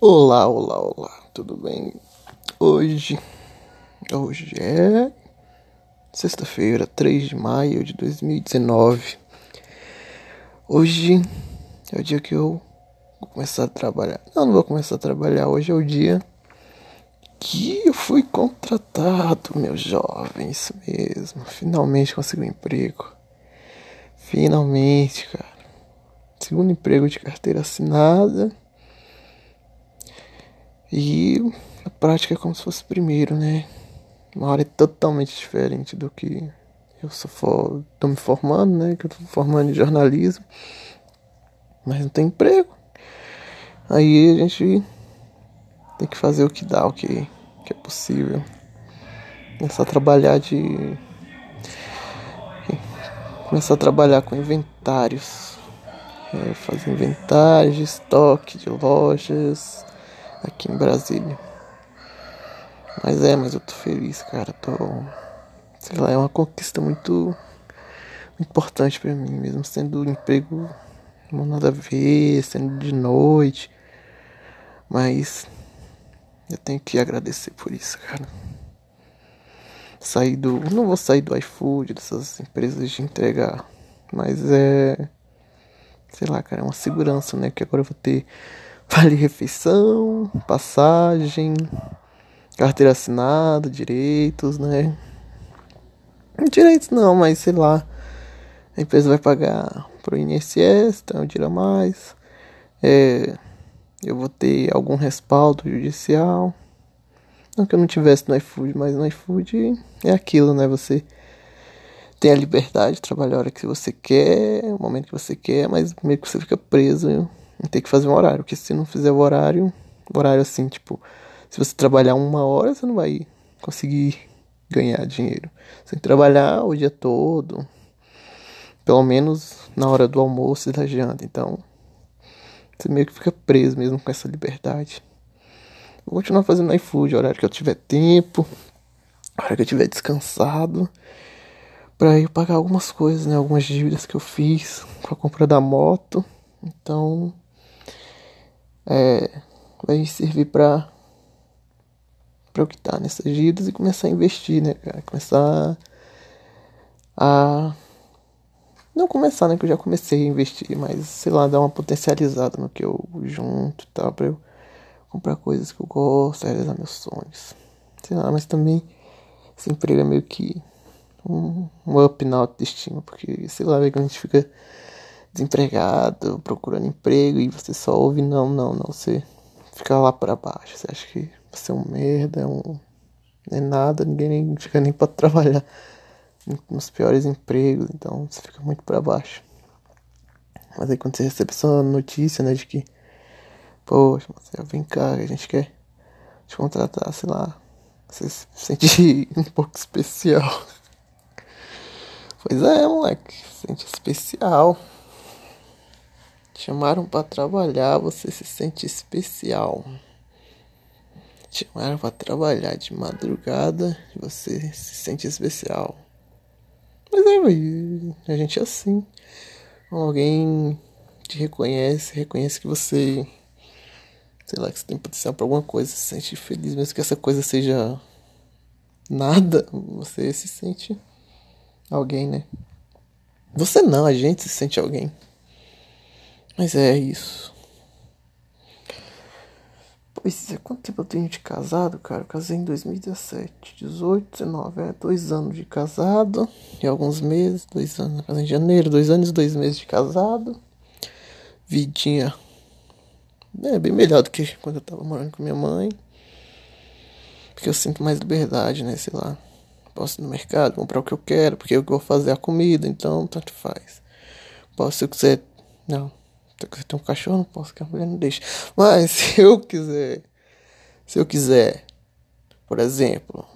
Olá, olá, olá, tudo bem? Hoje, hoje é sexta-feira, 3 de maio de 2019. Hoje é o dia que eu vou começar a trabalhar. Não, não vou começar a trabalhar, hoje é o dia que eu fui contratado, meu jovem, isso mesmo. Finalmente consegui um emprego. Finalmente, cara. Segundo emprego de carteira assinada. E a prática é como se fosse primeiro, né? Uma área totalmente diferente do que eu sou for, tô me formando, né? Que eu tô formando em jornalismo. Mas não tem emprego. Aí a gente tem que fazer o que dá, o que, que é possível. Começar a trabalhar de. Começar a trabalhar com inventários. É, fazer inventários de estoque de lojas aqui em Brasília. Mas é, mas eu tô feliz, cara. Tô. Sei lá, é uma conquista muito importante para mim, mesmo sendo um emprego não nada a ver, sendo de noite. Mas eu tenho que agradecer por isso, cara. Sair do. Não vou sair do iFood, dessas empresas de entregar. Mas é. Sei lá, cara, é uma segurança, né? Que agora eu vou ter vale refeição, passagem, carteira assinada, direitos, né? Direitos não, mas sei lá. A empresa vai pagar pro INSS, então tira a mais. É, eu vou ter algum respaldo judicial. Não que eu não tivesse no iFood, mas no iFood é aquilo, né? Você tem a liberdade de trabalhar a hora que você quer, o momento que você quer, mas meio que você fica preso ter que fazer um horário, porque se não fizer o horário, horário assim, tipo, se você trabalhar uma hora, você não vai conseguir ganhar dinheiro. Você tem que trabalhar o dia todo, pelo menos na hora do almoço e da janta. Então, você meio que fica preso mesmo com essa liberdade. Vou continuar fazendo iFood, hora que eu tiver tempo, hora que eu tiver descansado, para eu pagar algumas coisas, né? Algumas dívidas que eu fiz com a compra da moto. Então, é, vai servir para para eu quitar nessas dívidas e começar a investir, né, cara? Começar a não começar, né, que eu já comecei a investir, mas sei lá, dar uma potencializada no que eu junto tal, para eu comprar coisas que eu gosto, realizar meus sonhos. Sei lá, mas também esse emprego é meio que um, um up na autoestima, porque sei lá, a gente fica desempregado, procurando emprego e você só ouve não, não, não. Você fica lá para baixo. Você acha que você é um merda, é um. é nada, ninguém nem fica nem para trabalhar nos piores empregos, então você fica muito para baixo. Mas aí quando você recebe essa notícia, né, de que, poxa, você vem cá, a gente quer te contratar, sei lá, você se sente um pouco especial. Pois é, moleque, se sente especial chamaram para trabalhar, você se sente especial. chamaram para trabalhar de madrugada, você se sente especial. Mas é, a gente é assim. Alguém te reconhece, reconhece que você, sei lá, que você tem potencial para alguma coisa, se sente feliz, mesmo que essa coisa seja nada, você se sente alguém, né? Você não, a gente se sente alguém. Mas é isso. Pois é, quanto tempo eu tenho de casado, cara? Eu casei em 2017, 18, 19, é dois anos de casado e alguns meses, dois anos, casei em janeiro, dois anos e dois meses de casado. Vidinha é bem melhor do que quando eu tava morando com minha mãe. Porque eu sinto mais liberdade, né? Sei lá. Posso ir no mercado, comprar o que eu quero, porque eu vou fazer a comida, então tanto faz. Posso, se eu quiser. Não, tem um cachorro, não posso, que a mulher não deixa. Mas se eu quiser, se eu quiser, por exemplo,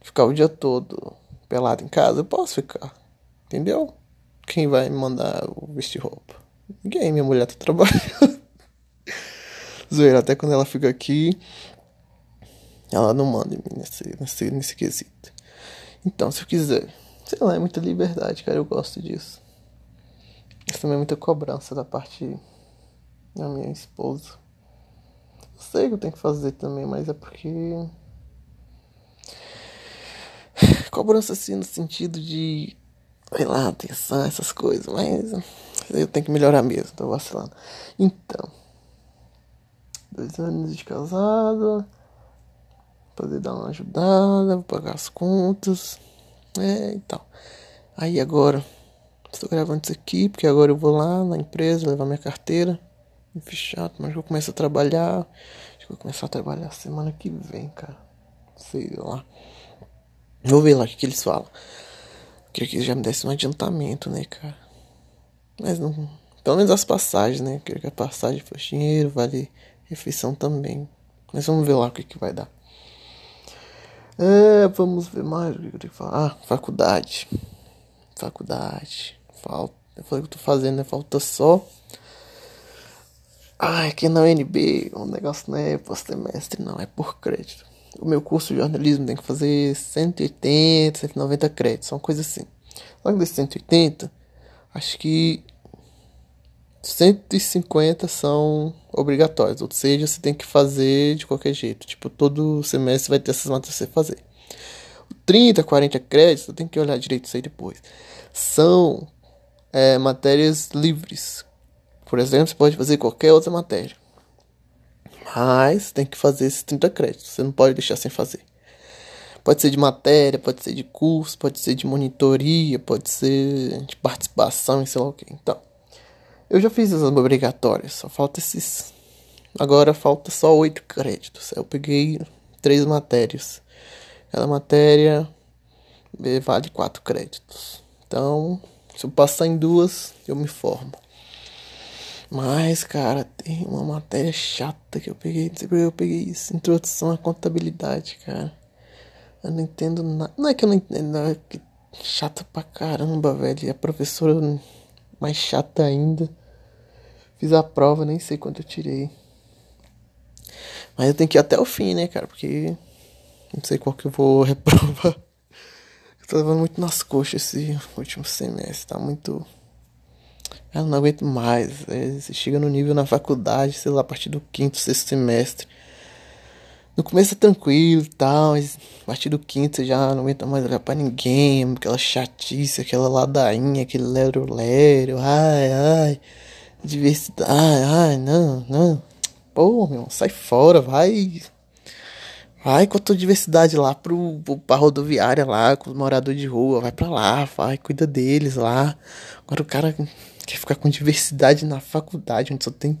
ficar o dia todo pelado em casa, eu posso ficar. Entendeu? Quem vai me mandar vestir roupa? Ninguém, minha mulher tá trabalhando. Zoeira, até quando ela fica aqui, ela não manda em mim nesse, nesse, nesse quesito. Então, se eu quiser, sei lá, é muita liberdade, cara, eu gosto disso. Isso também é muita cobrança da parte da minha esposa. Sei que eu tenho que fazer também, mas é porque. Cobrança assim no sentido de. Sei lá, atenção, essas coisas, mas eu tenho que melhorar mesmo, tô vacilando. Então. Dois anos de casado. Poder dar uma ajudada, pagar as contas. É, então. Aí agora. Estou gravando isso aqui porque agora eu vou lá na empresa levar minha carteira. Me chato, mas eu começo a trabalhar. Acho que vou começar a trabalhar semana que vem, cara. Sei lá. Vou ver lá o que, que eles falam. Queria que eles já me dessem um adiantamento, né, cara? Mas não. Pelo menos as passagens, né? Queria que a passagem fosse dinheiro, vale refeição também. Mas vamos ver lá o que, que vai dar. É, vamos ver mais o que eu tenho que falar. Ah, faculdade. Faculdade. Falta. Eu falei que eu tô fazendo, né? Falta só. Ah, aqui na UNB o negócio não é por semestre, não, é por crédito. O meu curso de jornalismo tem que fazer 180, 190 créditos, uma coisa assim. Logo desses 180, acho que 150 são obrigatórios, ou seja, você tem que fazer de qualquer jeito. Tipo, todo semestre vai ter essas matérias pra você fazer. 30, 40 créditos, eu tenho que olhar direito isso aí depois. São é, matérias livres. Por exemplo, você pode fazer qualquer outra matéria. Mas tem que fazer esses 30 créditos. Você não pode deixar sem fazer. Pode ser de matéria, pode ser de curso, pode ser de monitoria, pode ser de participação e sei lá o que. Então, eu já fiz as obrigatórias, só falta esses. Agora falta só 8 créditos. Eu peguei três matérias. Cada matéria vale 4 créditos. Então, se eu passar em duas, eu me formo. Mas, cara, tem uma matéria chata que eu peguei. Não sei porque eu peguei isso. Introdução à contabilidade, cara. Eu não entendo nada. Não é que eu não entendo, não, é que chata pra caramba, velho. E a professora mais chata ainda. Fiz a prova, nem sei quanto eu tirei. Mas eu tenho que ir até o fim, né, cara? Porque não sei qual que eu vou reprovar. Tô levando muito nas coxas esse último semestre. Tá muito. Eu não aguento mais. É, você chega no nível na faculdade, sei lá, a partir do quinto, sexto semestre. No começo é tranquilo e tal, mas a partir do quinto você já não aguenta mais olhar pra ninguém. Aquela chatice, aquela ladainha, aquele lero-lero. Ai, ai. Diversidade. Ai, não, não. Pô, meu, sai fora, vai Vai com a tua diversidade lá pro, pro, pra rodoviária lá, com os moradores de rua, vai pra lá, vai, cuida deles lá. Agora o cara quer ficar com diversidade na faculdade, onde só tem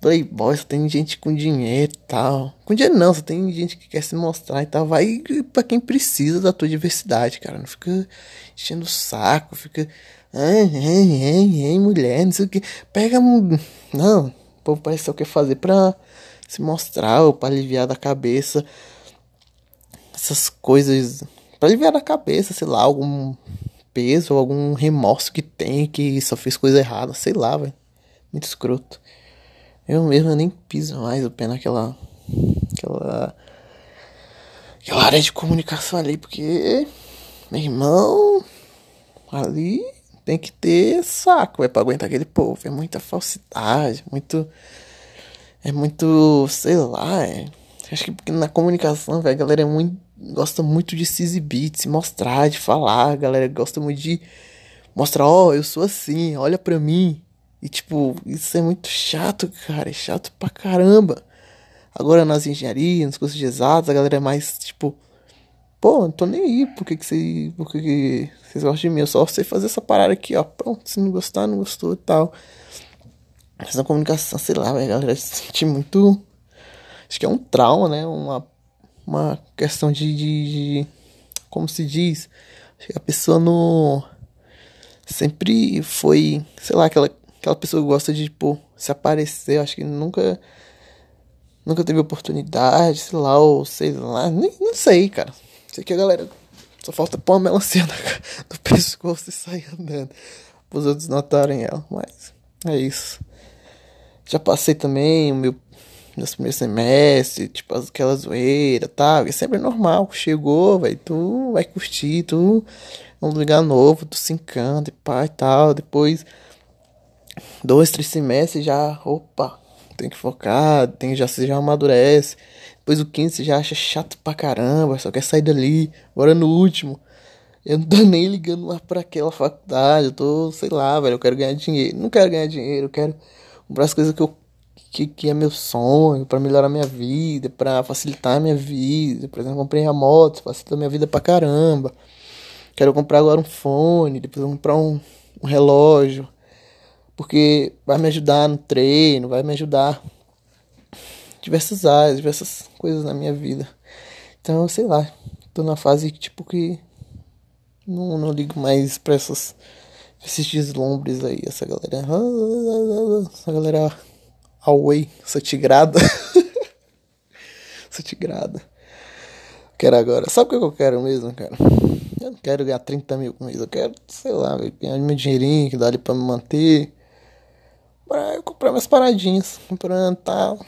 playboy, só tem gente com dinheiro e tal. Com dinheiro não, só tem gente que quer se mostrar e tal. Vai pra quem precisa da tua diversidade, cara. Não fica enchendo o saco, fica. Ai, ai, ai, mulher, não sei o que. Pega. Não, o povo parece que quer fazer pra se mostrar ou para aliviar da cabeça essas coisas para aliviar da cabeça, sei lá, algum peso ou algum remorso que tem que só fez coisa errada, sei lá, velho. Muito escroto. Eu mesmo nem piso mais o pé naquela aquela aquela área de comunicação ali, porque meu irmão ali tem que ter saco, é para aguentar aquele povo, é muita falsidade, muito é muito, sei lá, é, acho que porque na comunicação, véio, a galera é muito, gosta muito de se exibir, de se mostrar, de falar, a galera gosta muito de mostrar, ó, oh, eu sou assim, olha pra mim. E tipo, isso é muito chato, cara, é chato pra caramba. Agora nas engenharias, nos cursos de exatos, a galera é mais tipo, pô, não tô nem aí, por que, que, você, por que, que vocês gostam de mim? Eu só sei fazer essa parada aqui, ó, pronto, se não gostar, não gostou e tal. Na comunicação, sei lá, a galera se sente muito. Acho que é um trauma, né? Uma, uma questão de, de, de Como se diz? A pessoa não. Sempre foi. Sei lá, aquela, aquela pessoa que gosta de, tipo, se aparecer. Acho que nunca. Nunca teve oportunidade, sei lá, ou sei lá. Nem, não sei, cara. Sei que a galera. Só falta pôr uma melancia do pescoço e sair andando. Para os outros notarem ela. Mas é isso. Já passei também o meu meus primeiros semestres, tipo, aquela zoeira, tá? É sempre normal. Chegou, vai, tu vai curtir, tu é um lugar novo, tu se encanta e pá e tal. Depois, dois, três semestres já, opa, tem que focar, tem já se já amadurece. Depois o quinto você já acha chato pra caramba, só quer sair dali. Agora no último, eu não tô nem ligando mais pra aquela faculdade, eu tô, sei lá, velho, eu quero ganhar dinheiro. Não quero ganhar dinheiro, eu quero comprar as coisas que eu que, que é meu sonho, para melhorar minha vida, para facilitar minha vida. Por exemplo, comprei a moto, facilita a minha vida pra caramba. Quero comprar agora um fone, depois vou comprar um, um relógio. Porque vai me ajudar no treino, vai me ajudar diversas áreas, diversas coisas na minha vida. Então, sei lá, tô na fase tipo que não, não ligo mais pra essas, esses deslumbres aí, essa galera. Essa galera Away, essa tigrada. tigrada. Quero agora. Sabe o que eu quero mesmo, cara? Eu não quero ganhar 30 mil com mês. Eu quero, sei lá, ganhar meu dinheirinho que dá ali pra me manter. Pra eu comprar minhas paradinhas. Comprando tal.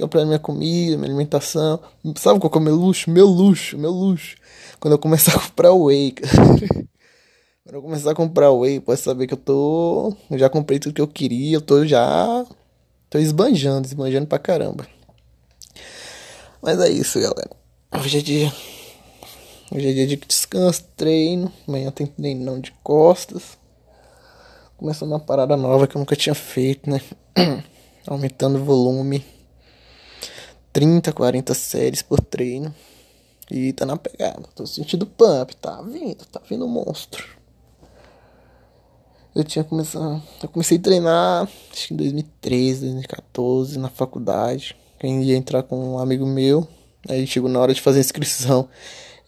Comprando minha comida, minha alimentação. Sabe qual é o meu luxo? Meu luxo, meu luxo. Quando eu começar a comprar Whey, Quando eu começar a comprar Whey, pode saber que eu tô. Eu já comprei tudo que eu queria. Eu tô já Tô esbanjando, esbanjando pra caramba. Mas é isso, galera. Hoje é dia. Hoje é dia de descanso, treino. Amanhã tem treinão de costas. Começando uma parada nova que eu nunca tinha feito, né? Aumentando o volume. 30, 40 séries por treino. E tá na pegada. Tô sentindo pump. Tá vindo, tá vindo um monstro eu tinha começado. Eu comecei a treinar acho que em 2013, 2014, na faculdade. Quem ia entrar com um amigo meu. Aí chegou na hora de fazer a inscrição.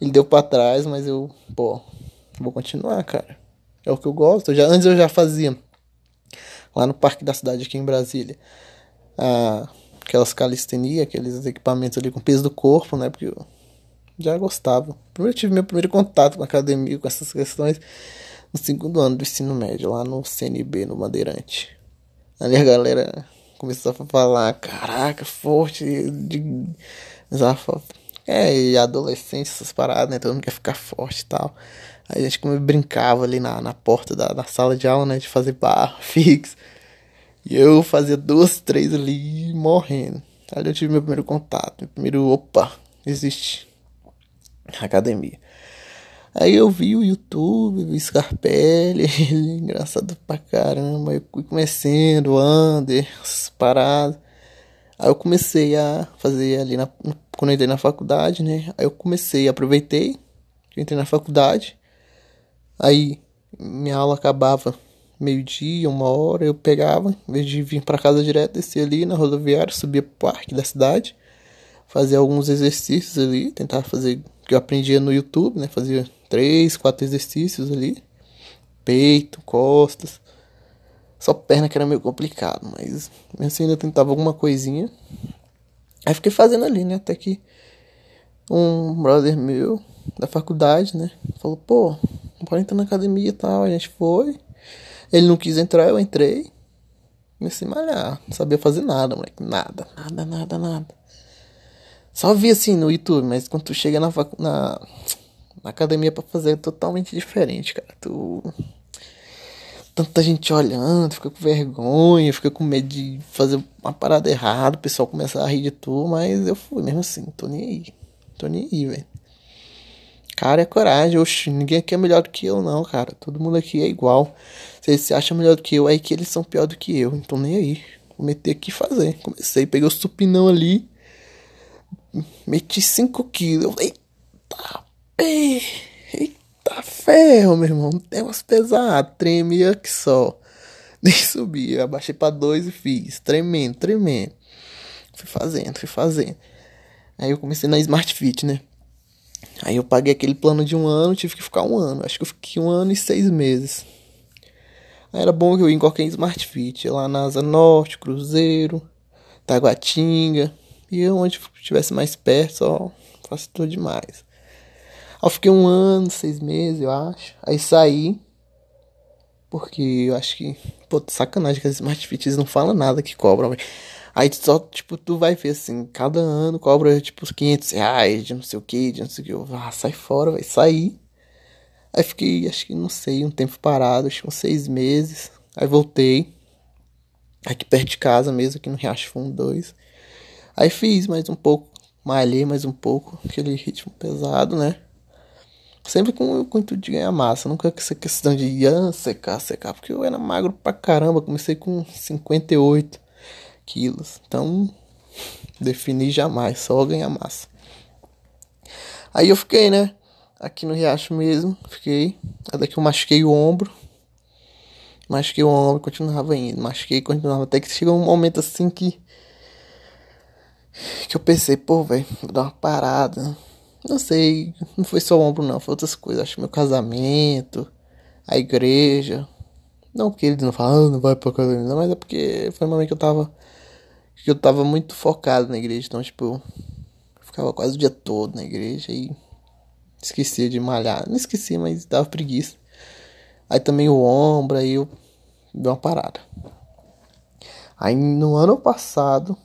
Ele deu para trás, mas eu, pô, vou continuar, cara. É o que eu gosto. Eu já, antes eu já fazia lá no Parque da Cidade, aqui em Brasília. Ah, aquelas calistenia, aqueles equipamentos ali com peso do corpo, né? Porque eu já gostava. Primeiro tive meu primeiro contato com a academia, com essas questões no segundo ano do ensino médio, lá no CNB, no Bandeirante. Ali a galera começou a falar, caraca, forte, de... é, e adolescente, essas paradas, né, todo mundo quer ficar forte e tal. Aí a gente como brincava ali na, na porta da, da sala de aula, né, de fazer barra fixo. E eu fazia duas, três ali, morrendo. Ali eu tive meu primeiro contato, meu primeiro, opa, existe academia. Aí eu vi o YouTube, vi Scarpelli, engraçado pra caramba. Eu fui conhecendo o Under, essas paradas. Aí eu comecei a fazer ali na, quando eu entrei na faculdade, né? Aí eu comecei, aproveitei, entrei na faculdade. Aí minha aula acabava meio-dia, uma hora, eu pegava, em vez de vir para casa direto, descia ali na rodoviária, subia pro parque da cidade, fazia alguns exercícios ali, tentava fazer o que eu aprendia no YouTube, né? Fazia três, quatro exercícios ali. Peito, costas. Só perna que era meio complicado, mas assim ainda tentava alguma coisinha. Aí fiquei fazendo ali, né? Até que um brother meu da faculdade, né? Falou, pô, bora entrar na academia e tal. A gente foi. Ele não quis entrar, eu entrei. Comecei a malhar. Não sabia fazer nada, moleque. Nada, nada, nada, nada. Só vi assim no YouTube, mas quando tu chega na, na na academia para fazer é totalmente diferente, cara. Tu. Tanta gente olhando, fica com vergonha, fica com medo de fazer uma parada errada, o pessoal começa a rir de tu, mas eu fui mesmo assim, tô nem aí. Tô nem aí, velho. Cara, é coragem. Oxi, ninguém aqui é melhor do que eu, não, cara. Todo mundo aqui é igual. Se eles se acham melhor do que eu, é que eles são pior do que eu. Então nem aí. Vou meter aqui e fazer. Comecei, peguei o supinão ali. Meti 5 quilos. Eita Eita ferro, meu irmão. Tem umas pesadas. Tremia que só. Nem subia. Abaixei pra dois e fiz. Tremendo, tremendo. Fui fazendo, fui fazendo. Aí eu comecei na Smart Fit, né? Aí eu paguei aquele plano de um ano, tive que ficar um ano. Acho que eu fiquei um ano e seis meses. Aí era bom que eu ia em qualquer Smart Fit. Lá na Asa Norte, Cruzeiro, Taguatinga. E onde estivesse mais perto, só facilitou demais. Aí eu fiquei um ano, seis meses, eu acho. Aí saí. Porque eu acho que. Pô, sacanagem que as Smart Fits não falam nada que cobram, Aí só, tipo, tu vai ver assim, cada ano cobra, tipo, 500 reais de não sei o que, de não sei o que. Ah, sai fora, vai sair. Aí fiquei, acho que, não sei, um tempo parado, acho que uns seis meses. Aí voltei. Aqui perto de casa mesmo, aqui no Riacho Fundo 2. Aí fiz mais um pouco, malhei mais um pouco, aquele ritmo pesado, né? Sempre com, com o intuito de ganhar massa, nunca com essa questão de ia secar, secar, porque eu era magro pra caramba, comecei com 58 quilos, então defini jamais, só ganhar massa. Aí eu fiquei, né? Aqui no Riacho mesmo, fiquei. Até que eu machuquei o ombro. Machuquei o ombro continuava indo. Machuquei continuava. Até que chegou um momento assim que. Que eu pensei, pô, velho, vou dar uma parada. Não sei, não foi só o ombro, não, foi outras coisas. Acho que meu casamento, a igreja. Não porque eles não falam, ah, não vai pra casamento, não, mas é porque foi um momento que eu tava. Que eu tava muito focado na igreja. Então, tipo, Ficava quase o dia todo na igreja e esquecia de malhar. Não esqueci, mas dava preguiça. Aí também o ombro, aí eu dei uma parada. Aí no ano passado,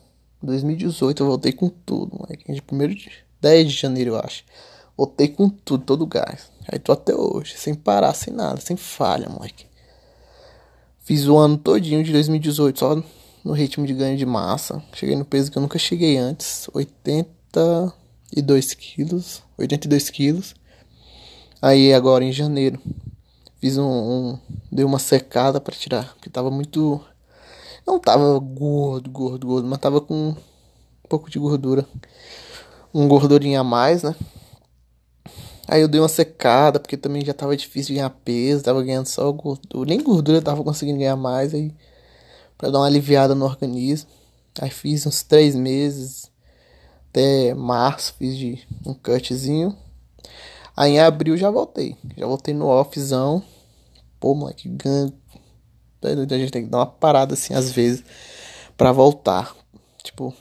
2018, eu voltei com tudo, moleque. De primeiro de 10 de janeiro, eu acho. Voltei com tudo, todo o gás. Aí tô até hoje, sem parar, sem nada, sem falha, moleque. Fiz o ano todinho de 2018 só no ritmo de ganho de massa. Cheguei no peso que eu nunca cheguei antes, 80 82 quilos, 82 quilos. Aí agora em janeiro fiz um, um dei uma secada para tirar, porque tava muito não tava gordo, gordo, gordo, mas tava com um pouco de gordura. Um gordurinha a mais, né? Aí eu dei uma secada, porque também já tava difícil ganhar peso, tava ganhando só gordura. Nem gordura tava conseguindo ganhar mais, aí para dar uma aliviada no organismo. Aí fiz uns três meses até março fiz de um cutzinho. Aí em abril já voltei. Já voltei no offzão. Pô, moleque, ganho. A gente tem que dar uma parada assim às vezes para voltar. Tipo,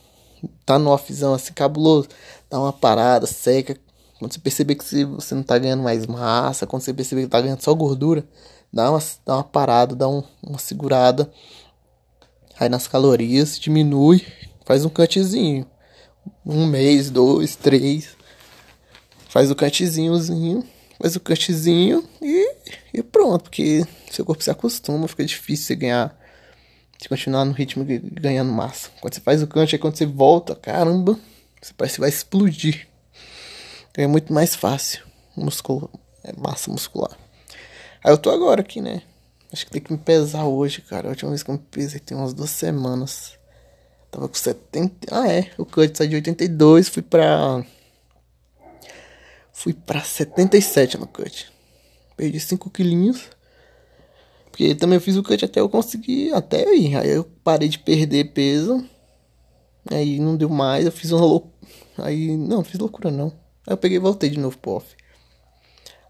tá no offzão assim cabuloso, dá uma parada, seca. Quando você perceber que você não tá ganhando mais massa, quando você perceber que tá ganhando só gordura, dá uma, dá uma parada, dá um, uma segurada. Aí nas calorias, diminui, faz um cutzinho um mês, dois, três. Faz o cantezinhozinho, faz o cantezinho e, e pronto, porque seu corpo se acostuma, fica difícil você ganhar, se continuar no ritmo ganhando massa. Quando você faz o cante, aí quando você volta, caramba, você parece que vai explodir. É muito mais fácil, muscular, é massa muscular. Aí eu tô agora aqui, né? Acho que tem que me pesar hoje, cara. A última vez que eu me pesei tem umas duas semanas. Tava com 70. Ah, é. O cut saiu de 82. Fui pra. Fui pra 77 no cut. Perdi 5 quilinhos. Porque também eu fiz o cut até eu conseguir. Até aí. Aí eu parei de perder peso. Aí não deu mais. Eu fiz uma loucura. Aí. Não, fiz loucura não. Aí eu peguei e voltei de novo pro off.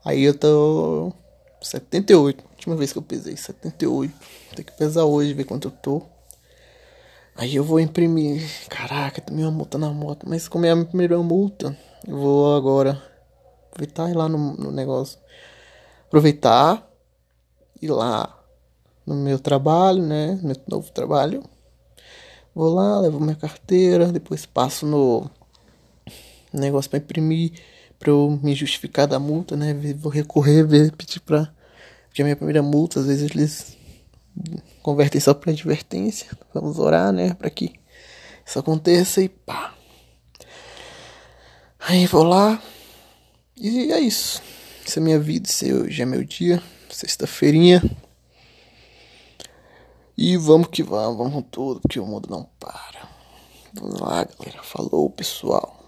Aí eu tô. 78. Última vez que eu pesei. 78. Tem que pesar hoje, ver quanto eu tô. Aí eu vou imprimir. Caraca, tomei uma multa na moto. Mas como é a minha primeira multa, eu vou agora aproveitar e ir lá no, no negócio. Aproveitar, ir lá no meu trabalho, né? Meu novo trabalho. Vou lá, levo minha carteira, depois passo no negócio para imprimir, para eu me justificar da multa, né? Vou recorrer, ver, pedir pra. Porque a minha primeira multa, às vezes eles convertem só para advertência. Vamos orar, né, para que isso aconteça e pá. Aí vou lá e é isso. Essa é minha vida, esse hoje é meu dia, sexta-feirinha. E vamos que vamos, vamos tudo, porque o mundo não para. Vamos lá, galera. Falou, pessoal.